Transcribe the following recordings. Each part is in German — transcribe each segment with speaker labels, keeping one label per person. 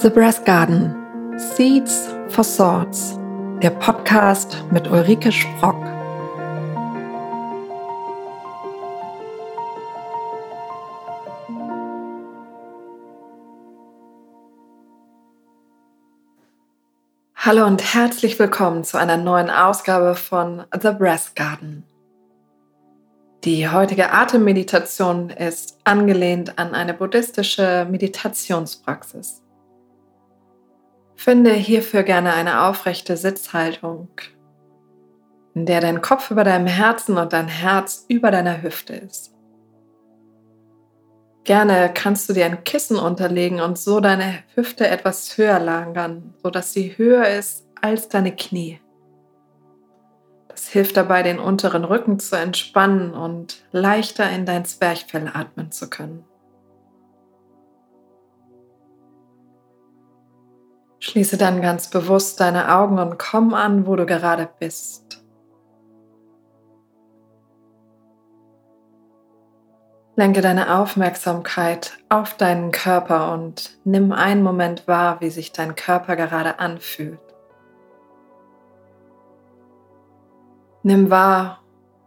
Speaker 1: The Brass Garden Seeds for Swords, der Podcast mit Ulrike Sprock. Hallo und herzlich willkommen zu einer neuen Ausgabe von The Brass Garden. Die heutige Atemmeditation ist angelehnt an eine buddhistische Meditationspraxis. Finde hierfür gerne eine aufrechte Sitzhaltung, in der dein Kopf über deinem Herzen und dein Herz über deiner Hüfte ist. Gerne kannst du dir ein Kissen unterlegen und so deine Hüfte etwas höher lagern, sodass sie höher ist als deine Knie. Das hilft dabei, den unteren Rücken zu entspannen und leichter in dein Zwerchfell atmen zu können. Schließe dann ganz bewusst deine Augen und komm an, wo du gerade bist. Lenke deine Aufmerksamkeit auf deinen Körper und nimm einen Moment wahr, wie sich dein Körper gerade anfühlt. Nimm wahr,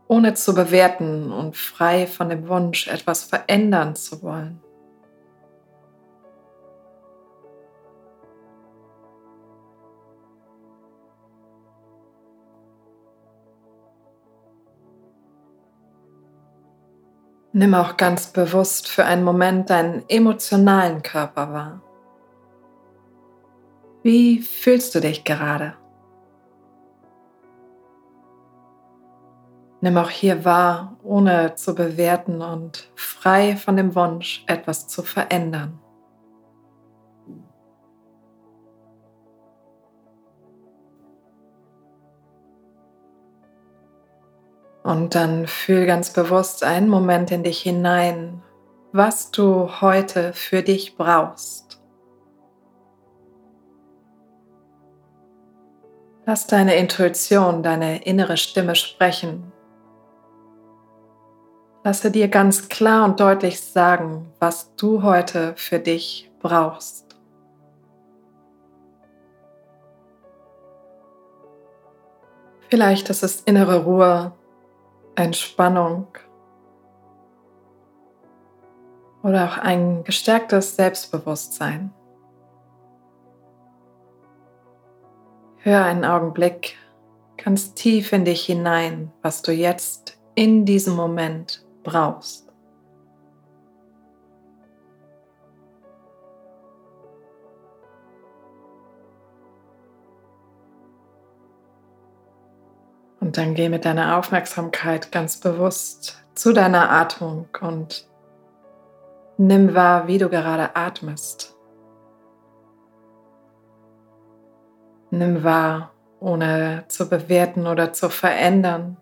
Speaker 1: ohne zu bewerten und frei von dem Wunsch, etwas verändern zu wollen. Nimm auch ganz bewusst für einen Moment deinen emotionalen Körper wahr. Wie fühlst du dich gerade? Nimm auch hier wahr, ohne zu bewerten und frei von dem Wunsch, etwas zu verändern. Und dann fühl ganz bewusst einen Moment in dich hinein, was du heute für dich brauchst. Lass deine Intuition, deine innere Stimme sprechen Lasse dir ganz klar und deutlich sagen, was du heute für dich brauchst. Vielleicht ist es innere Ruhe, Entspannung oder auch ein gestärktes Selbstbewusstsein. Hör einen Augenblick ganz tief in dich hinein, was du jetzt in diesem Moment brauchst. Und dann geh mit deiner Aufmerksamkeit ganz bewusst zu deiner Atmung und nimm wahr, wie du gerade atmest. Nimm wahr, ohne zu bewerten oder zu verändern,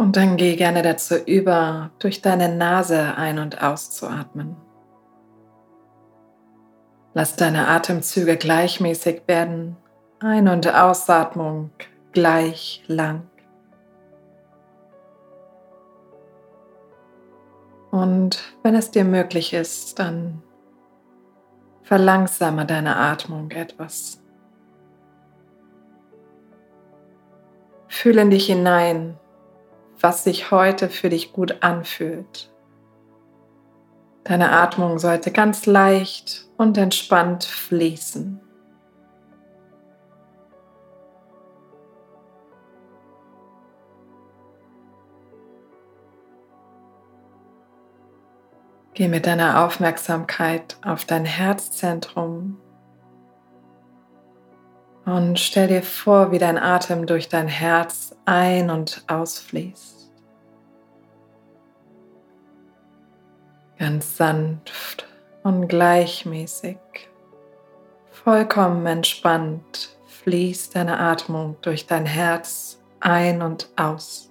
Speaker 1: Und dann geh gerne dazu über, durch deine Nase ein- und auszuatmen. Lass deine Atemzüge gleichmäßig werden, Ein- und Ausatmung gleich lang. Und wenn es dir möglich ist, dann verlangsame deine Atmung etwas. Fühle in dich hinein, was sich heute für dich gut anfühlt. Deine Atmung sollte ganz leicht und entspannt fließen. Geh mit deiner Aufmerksamkeit auf dein Herzzentrum und stell dir vor, wie dein Atem durch dein Herz ein- und ausfließt. Ganz sanft und gleichmäßig, vollkommen entspannt fließt deine Atmung durch dein Herz ein und aus.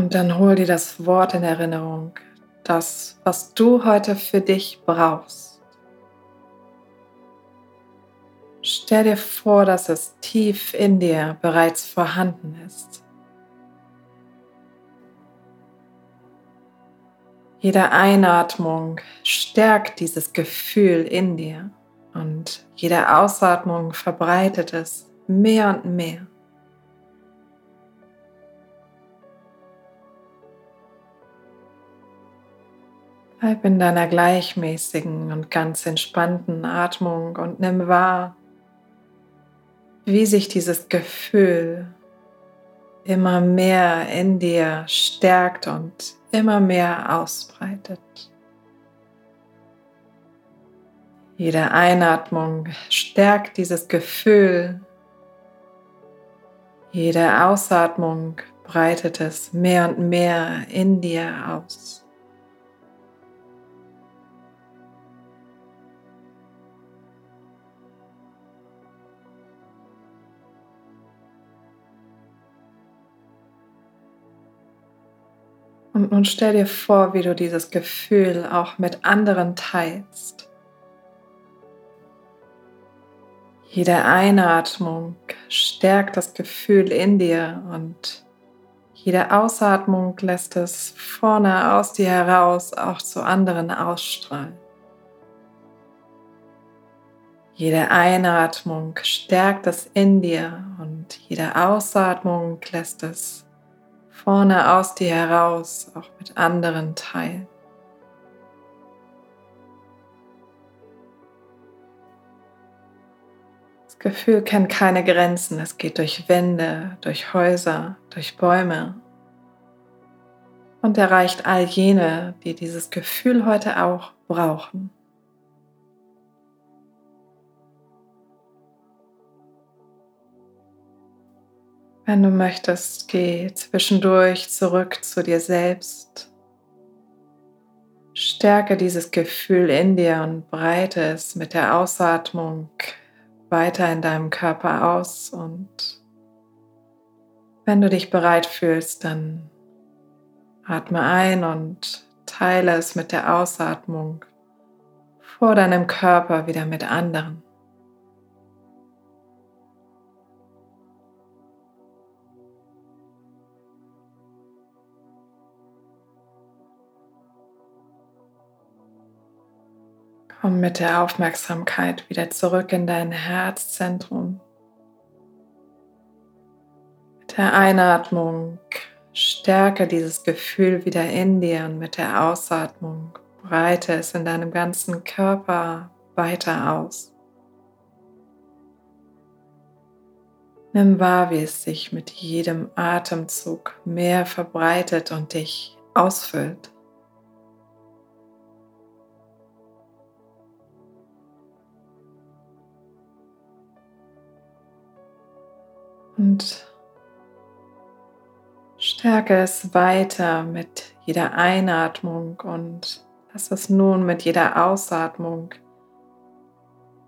Speaker 1: Und dann hol dir das Wort in Erinnerung, das, was du heute für dich brauchst. Stell dir vor, dass es tief in dir bereits vorhanden ist. Jede Einatmung stärkt dieses Gefühl in dir und jede Ausatmung verbreitet es mehr und mehr. Bleib in deiner gleichmäßigen und ganz entspannten Atmung und nimm wahr, wie sich dieses Gefühl immer mehr in dir stärkt und immer mehr ausbreitet. Jede Einatmung stärkt dieses Gefühl. Jede Ausatmung breitet es mehr und mehr in dir aus. Und nun stell dir vor, wie du dieses Gefühl auch mit anderen teilst. Jede Einatmung stärkt das Gefühl in dir und jede Ausatmung lässt es vorne aus dir heraus auch zu anderen ausstrahlen. Jede Einatmung stärkt es in dir und jede Ausatmung lässt es vorne aus dir heraus auch mit anderen teilen. Das Gefühl kennt keine Grenzen. Es geht durch Wände, durch Häuser, durch Bäume und erreicht all jene, die dieses Gefühl heute auch brauchen. Wenn du möchtest, geh zwischendurch zurück zu dir selbst. Stärke dieses Gefühl in dir und breite es mit der Ausatmung weiter in deinem Körper aus. Und wenn du dich bereit fühlst, dann atme ein und teile es mit der Ausatmung vor deinem Körper wieder mit anderen. Komm mit der Aufmerksamkeit wieder zurück in dein Herzzentrum. Mit der Einatmung stärke dieses Gefühl wieder in dir und mit der Ausatmung breite es in deinem ganzen Körper weiter aus. Nimm wahr, wie es sich mit jedem Atemzug mehr verbreitet und dich ausfüllt. Und stärke es weiter mit jeder Einatmung und lass es nun mit jeder Ausatmung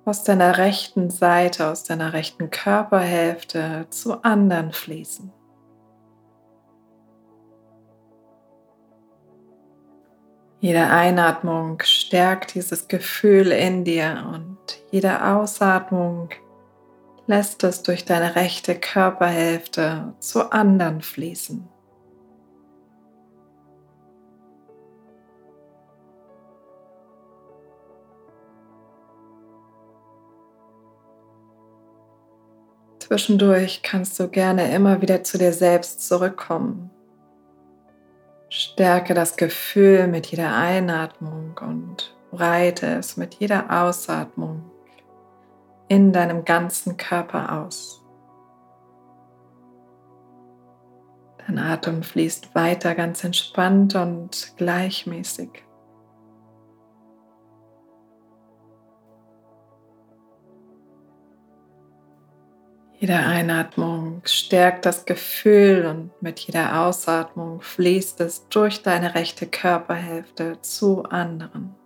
Speaker 1: aus deiner rechten Seite, aus deiner rechten Körperhälfte zu anderen fließen. Jede Einatmung stärkt dieses Gefühl in dir und jede Ausatmung lässt es durch deine rechte Körperhälfte zu anderen fließen. Zwischendurch kannst du gerne immer wieder zu dir selbst zurückkommen. Stärke das Gefühl mit jeder Einatmung und breite es mit jeder Ausatmung in deinem ganzen Körper aus. Dein Atem fließt weiter ganz entspannt und gleichmäßig. Jede Einatmung stärkt das Gefühl und mit jeder Ausatmung fließt es durch deine rechte Körperhälfte zu anderen.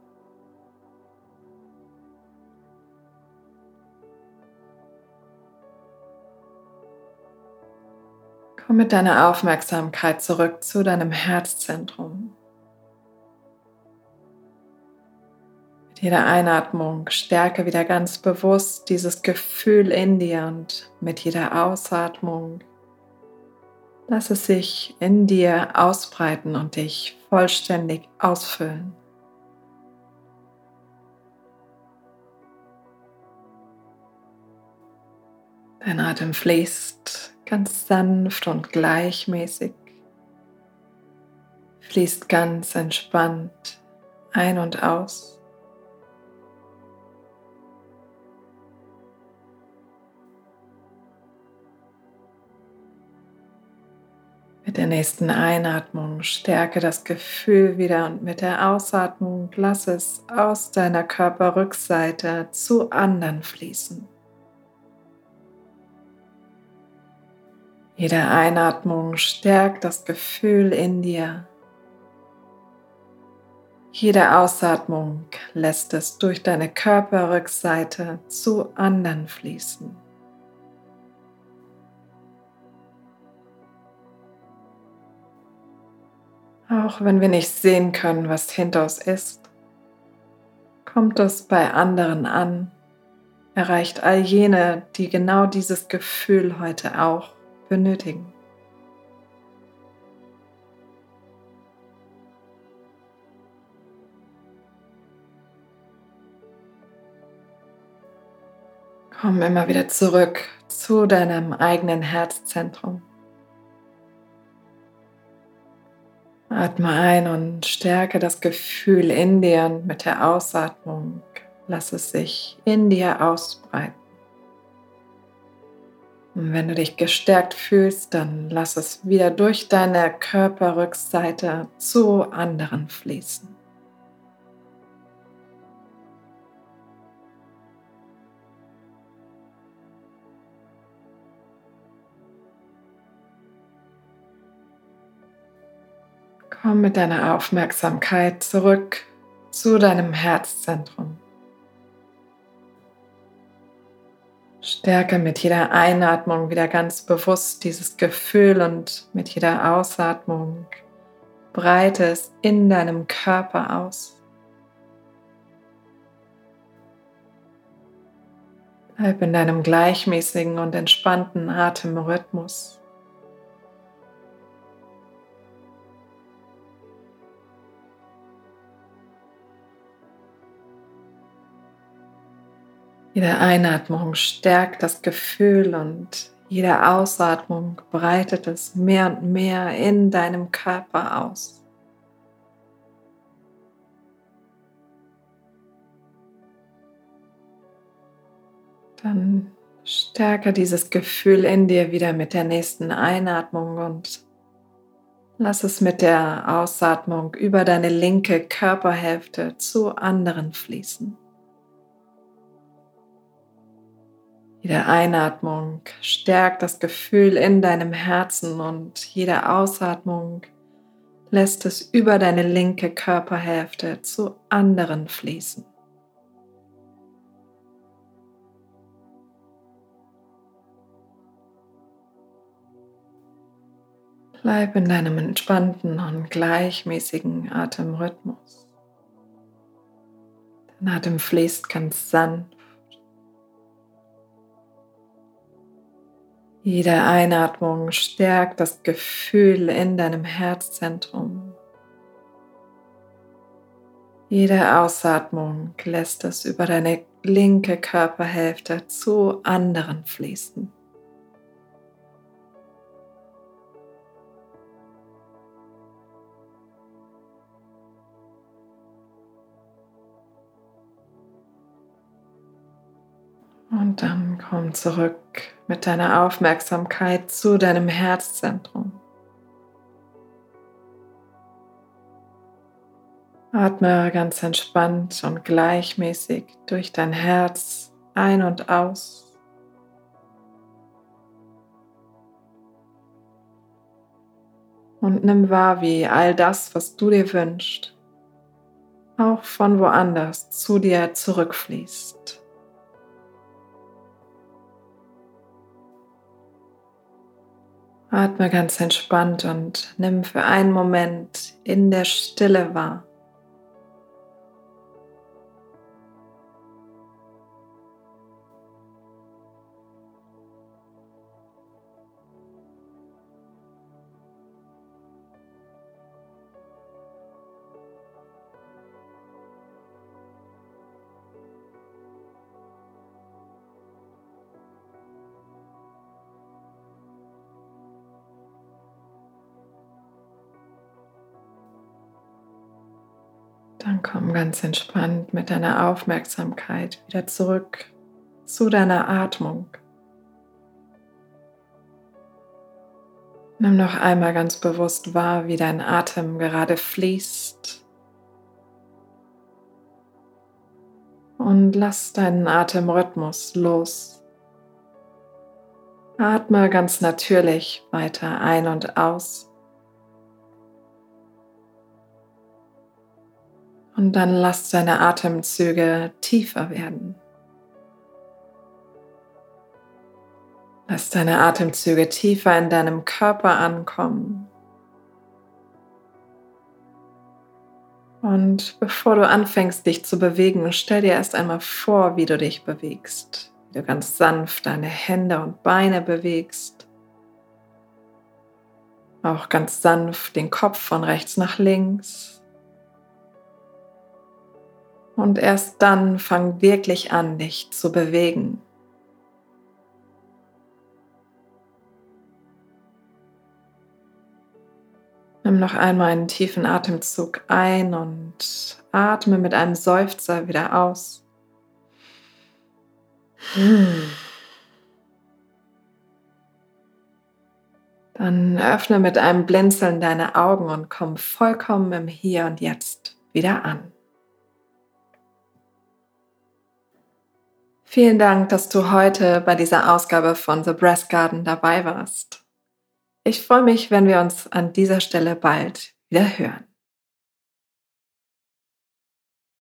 Speaker 1: Komm mit deiner Aufmerksamkeit zurück zu deinem Herzzentrum. Mit jeder Einatmung stärke wieder ganz bewusst dieses Gefühl in dir und mit jeder Ausatmung lass es sich in dir ausbreiten und dich vollständig ausfüllen. Dein Atem fließt ganz sanft und gleichmäßig, fließt ganz entspannt ein und aus. Mit der nächsten Einatmung stärke das Gefühl wieder und mit der Ausatmung lass es aus deiner Körperrückseite zu anderen fließen. Jede Einatmung stärkt das Gefühl in dir. Jede Ausatmung lässt es durch deine Körperrückseite zu anderen fließen. Auch wenn wir nicht sehen können, was hinter uns ist, kommt es bei anderen an, erreicht all jene, die genau dieses Gefühl heute auch benötigen. Komm immer wieder zurück zu deinem eigenen Herzzentrum. Atme ein und stärke das Gefühl in dir und mit der Ausatmung lass es sich in dir ausbreiten. Und wenn du dich gestärkt fühlst, dann lass es wieder durch deine Körperrückseite zu anderen fließen. Komm mit deiner Aufmerksamkeit zurück zu deinem Herzzentrum. Stärke mit jeder Einatmung wieder ganz bewusst dieses Gefühl und mit jeder Ausatmung breite es in deinem Körper aus. Bleib in deinem gleichmäßigen und entspannten Atemrhythmus. Jede Einatmung stärkt das Gefühl und jede Ausatmung breitet es mehr und mehr in deinem Körper aus. Dann stärke dieses Gefühl in dir wieder mit der nächsten Einatmung und lass es mit der Ausatmung über deine linke Körperhälfte zu anderen fließen. Jede Einatmung stärkt das Gefühl in deinem Herzen und jede Ausatmung lässt es über deine linke Körperhälfte zu anderen fließen. Bleib in deinem entspannten und gleichmäßigen Atemrhythmus. Dein Atem fließt ganz sanft Jede Einatmung stärkt das Gefühl in deinem Herzzentrum. Jede Ausatmung lässt es über deine linke Körperhälfte zu anderen fließen. Und dann komm zurück mit deiner Aufmerksamkeit zu deinem Herzzentrum. Atme ganz entspannt und gleichmäßig durch dein Herz ein und aus. Und nimm wahr, wie all das, was du dir wünschst, auch von woanders zu dir zurückfließt. Atme ganz entspannt und nimm für einen Moment in der Stille wahr. Dann komm ganz entspannt mit deiner Aufmerksamkeit wieder zurück zu deiner Atmung. Nimm noch einmal ganz bewusst wahr, wie dein Atem gerade fließt. Und lass deinen Atemrhythmus los. Atme ganz natürlich weiter ein und aus. Und dann lass deine Atemzüge tiefer werden. Lass deine Atemzüge tiefer in deinem Körper ankommen. Und bevor du anfängst, dich zu bewegen, stell dir erst einmal vor, wie du dich bewegst. Wie du ganz sanft deine Hände und Beine bewegst. Auch ganz sanft den Kopf von rechts nach links. Und erst dann fang wirklich an, dich zu bewegen. Nimm noch einmal einen tiefen Atemzug ein und atme mit einem Seufzer wieder aus. Dann öffne mit einem Blinzeln deine Augen und komm vollkommen im Hier und Jetzt wieder an. Vielen Dank, dass du heute bei dieser Ausgabe von The Breast Garden dabei warst. Ich freue mich, wenn wir uns an dieser Stelle bald wieder hören.